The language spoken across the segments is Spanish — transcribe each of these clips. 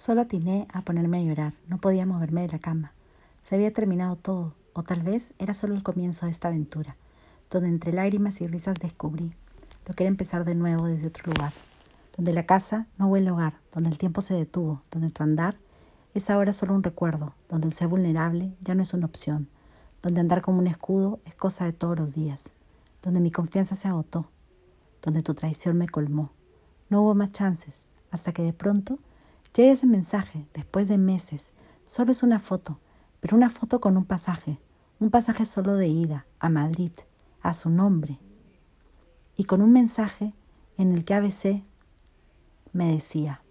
Solo atiné a ponerme a llorar. No podía moverme de la cama. Se había terminado todo, o tal vez era solo el comienzo de esta aventura, donde entre lágrimas y risas descubrí lo que era empezar de nuevo desde otro lugar, donde la casa no huele hogar, donde el tiempo se detuvo, donde tu andar es ahora solo un recuerdo, donde el ser vulnerable ya no es una opción, donde andar como un escudo es cosa de todos los días, donde mi confianza se agotó, donde tu traición me colmó. No hubo más chances, hasta que de pronto llega ese mensaje, después de meses. Solo es una foto, pero una foto con un pasaje, un pasaje solo de ida, a Madrid, a su nombre, y con un mensaje en el que ABC me decía,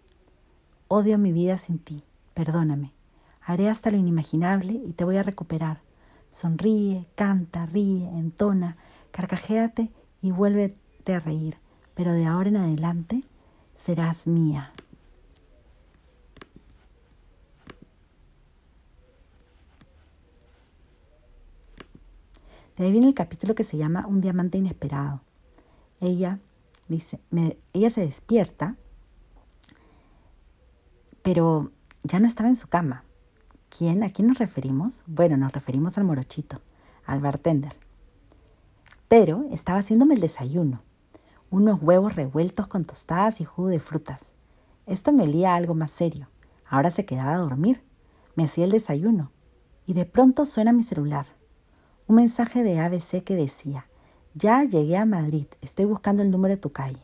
odio mi vida sin ti, perdóname, haré hasta lo inimaginable y te voy a recuperar. Sonríe, canta, ríe, entona, carcajéate y vuélvete a reír, pero de ahora en adelante serás mía. De ahí viene el capítulo que se llama Un diamante inesperado. Ella dice, ella se despierta, pero ya no estaba en su cama. ¿Quién? ¿A quién nos referimos? Bueno, nos referimos al morochito, al bartender. Pero estaba haciéndome el desayuno, unos huevos revueltos con tostadas y jugo de frutas. Esto me olía a algo más serio. Ahora se quedaba a dormir. Me hacía el desayuno. Y de pronto suena mi celular un mensaje de ABC que decía, ya llegué a Madrid, estoy buscando el número de tu calle.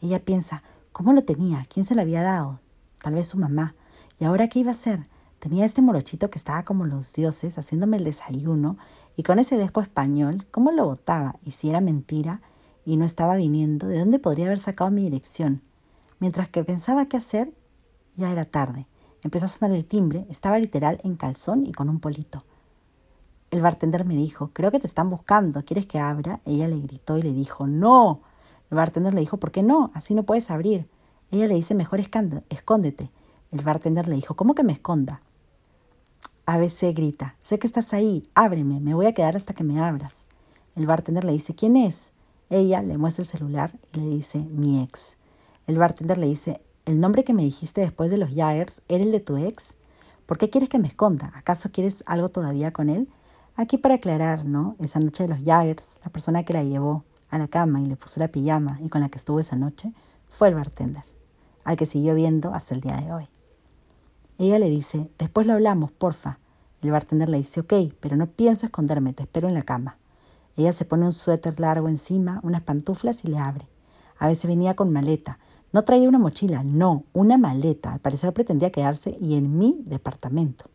Ella piensa, ¿cómo lo tenía? ¿Quién se lo había dado? Tal vez su mamá. ¿Y ahora qué iba a hacer? Tenía este morochito que estaba como los dioses haciéndome el desayuno y con ese despo español, ¿cómo lo botaba? Y si era mentira y no estaba viniendo, ¿de dónde podría haber sacado mi dirección? Mientras que pensaba qué hacer, ya era tarde. Empezó a sonar el timbre, estaba literal en calzón y con un polito. El bartender me dijo, creo que te están buscando, ¿quieres que abra? Ella le gritó y le dijo, no. El bartender le dijo, ¿por qué no? Así no puedes abrir. Ella le dice, mejor escóndete. El bartender le dijo, ¿cómo que me esconda? ABC grita, sé que estás ahí, ábreme, me voy a quedar hasta que me abras. El bartender le dice, ¿quién es? Ella le muestra el celular y le dice, mi ex. El bartender le dice, ¿el nombre que me dijiste después de los Jaggers era el de tu ex? ¿Por qué quieres que me esconda? ¿Acaso quieres algo todavía con él? Aquí para aclarar, ¿no? Esa noche de los Jaggers, la persona que la llevó a la cama y le puso la pijama y con la que estuvo esa noche fue el bartender, al que siguió viendo hasta el día de hoy. Ella le dice, después lo hablamos, porfa. El bartender le dice, ok, pero no pienso esconderme, te espero en la cama. Ella se pone un suéter largo encima, unas pantuflas y le abre. A veces venía con maleta. No traía una mochila, no, una maleta. Al parecer pretendía quedarse y en mi departamento.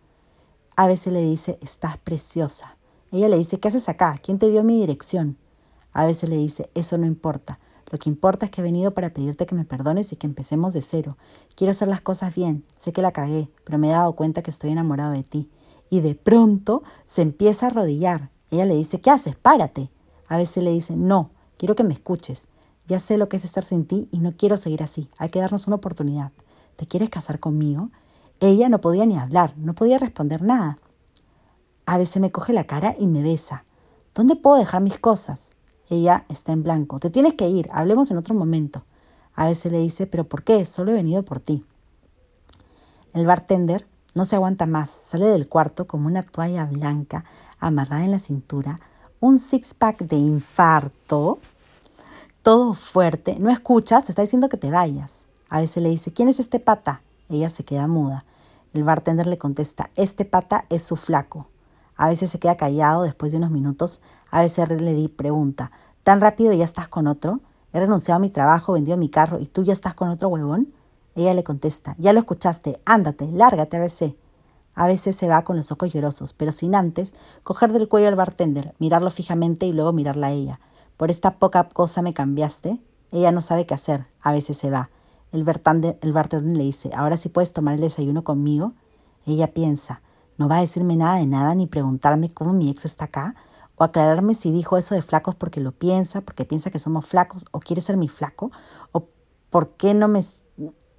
A veces le dice, estás preciosa. Ella le dice, ¿qué haces acá? ¿Quién te dio mi dirección? A veces le dice, eso no importa. Lo que importa es que he venido para pedirte que me perdones y que empecemos de cero. Quiero hacer las cosas bien. Sé que la cagué, pero me he dado cuenta que estoy enamorado de ti. Y de pronto se empieza a arrodillar. Ella le dice, ¿qué haces? Párate. A veces le dice, no, quiero que me escuches. Ya sé lo que es estar sin ti y no quiero seguir así. Hay que darnos una oportunidad. ¿Te quieres casar conmigo? Ella no podía ni hablar, no podía responder nada. A veces me coge la cara y me besa. ¿Dónde puedo dejar mis cosas? Ella está en blanco. Te tienes que ir, hablemos en otro momento. A veces le dice, ¿pero por qué? Solo he venido por ti. El bartender no se aguanta más, sale del cuarto como una toalla blanca amarrada en la cintura, un six-pack de infarto, todo fuerte. No escuchas, te está diciendo que te vayas. A veces le dice, ¿quién es este pata? Ella se queda muda. El bartender le contesta, este pata es su flaco. A veces se queda callado después de unos minutos. A veces le di pregunta, ¿tan rápido ya estás con otro? He renunciado a mi trabajo, vendido mi carro y tú ya estás con otro huevón. Ella le contesta, ya lo escuchaste, ándate, lárgate a veces. A veces se va con los ojos llorosos, pero sin antes coger del cuello al bartender, mirarlo fijamente y luego mirarla a ella. Por esta poca cosa me cambiaste. Ella no sabe qué hacer. A veces se va. El bartender, le dice, ahora sí puedes tomar el desayuno conmigo. Ella piensa, no va a decirme nada de nada ni preguntarme cómo mi ex está acá o aclararme si dijo eso de flacos porque lo piensa, porque piensa que somos flacos o quiere ser mi flaco o por qué no me,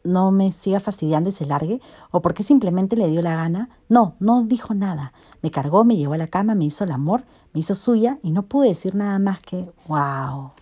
no me siga fastidiando y se largue o por qué simplemente le dio la gana. No, no dijo nada. Me cargó, me llevó a la cama, me hizo el amor, me hizo suya y no pude decir nada más que wow.